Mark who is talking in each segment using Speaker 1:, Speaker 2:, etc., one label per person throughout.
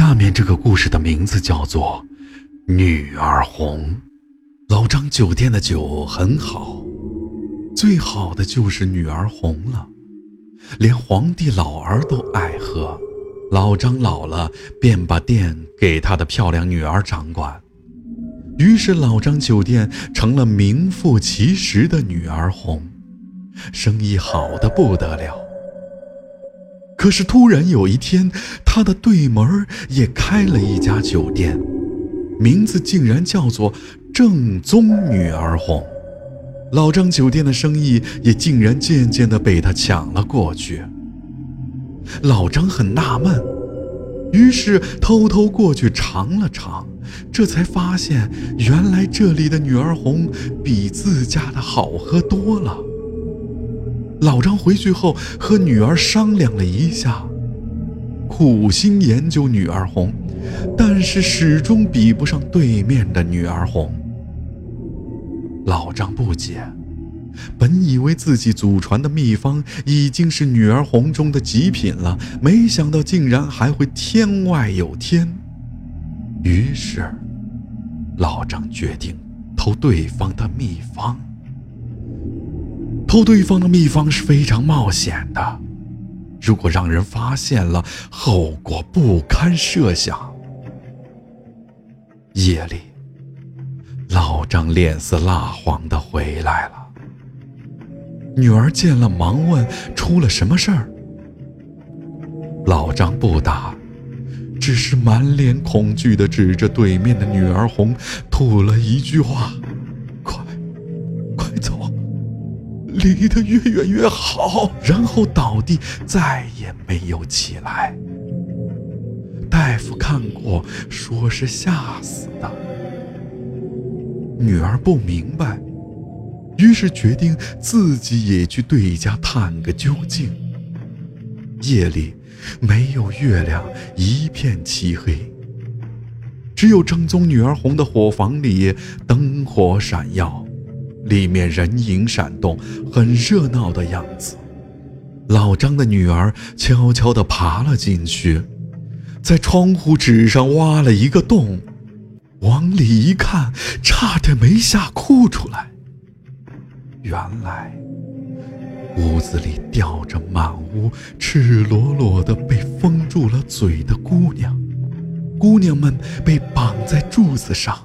Speaker 1: 下面这个故事的名字叫做《女儿红》。老张酒店的酒很好，最好的就是女儿红了，连皇帝老儿都爱喝。老张老了，便把店给他的漂亮女儿掌管。于是老张酒店成了名副其实的女儿红，生意好的不得了。可是突然有一天，他的对门也开了一家酒店，名字竟然叫做正宗女儿红。老张酒店的生意也竟然渐渐地被他抢了过去。老张很纳闷，于是偷偷过去尝了尝，这才发现原来这里的女儿红比自家的好喝多了。老张回去后和女儿商量了一下，苦心研究女儿红，但是始终比不上对面的女儿红。老张不解。本以为自己祖传的秘方已经是女儿红中的极品了，没想到竟然还会天外有天。于是，老张决定偷对方的秘方。偷对方的秘方是非常冒险的，如果让人发现了，后果不堪设想。夜里，老张脸色蜡黄的回来了。女儿见了，忙问：“出了什么事儿？”老张不答，只是满脸恐惧的指着对面的女儿红，吐了一句话：“离得越远越好。”然后倒地，再也没有起来。大夫看过，说是吓死的。女儿不明白。于是决定自己也去对家探个究竟。夜里没有月亮，一片漆黑，只有正宗女儿红的火房里灯火闪耀，里面人影闪动，很热闹的样子。老张的女儿悄悄地爬了进去，在窗户纸上挖了一个洞，往里一看，差点没吓哭出来。原来，屋子里吊着满屋赤裸裸的被封住了嘴的姑娘，姑娘们被绑在柱子上。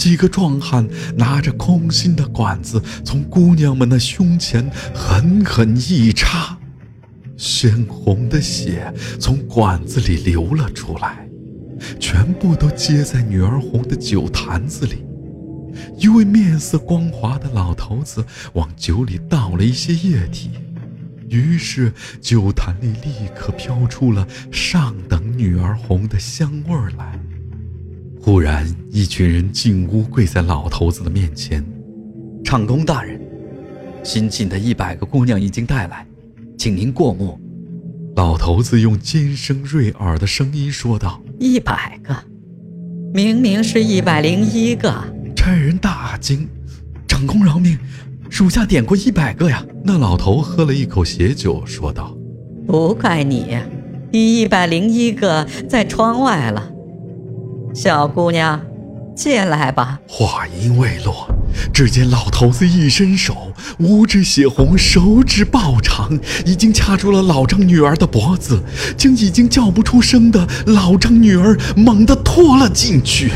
Speaker 1: 几个壮汉拿着空心的管子，从姑娘们的胸前狠狠一插，鲜红的血从管子里流了出来，全部都接在女儿红的酒坛子里。一位面色光滑的老头子往酒里倒了一些液体，于是酒坛里立刻飘出了上等女儿红的香味儿来。忽然，一群人进屋，跪在老头子的面前：“
Speaker 2: 长工大人，新进的一百个姑娘已经带来，请您过目。”
Speaker 1: 老头子用尖声锐耳的声音说道：“
Speaker 3: 一百个，明明是一百零一个。”
Speaker 1: 差人大惊：“长工饶命，属下点过一百个呀！”那老头喝了一口血酒，说道：“
Speaker 3: 不怪你，一百零一个在窗外了。小姑娘，进来吧。”
Speaker 1: 话音未落，只见老头子一伸手，五指血红，手指暴长，已经掐住了老张女儿的脖子，将已经叫不出声的老张女儿猛地拖了进去。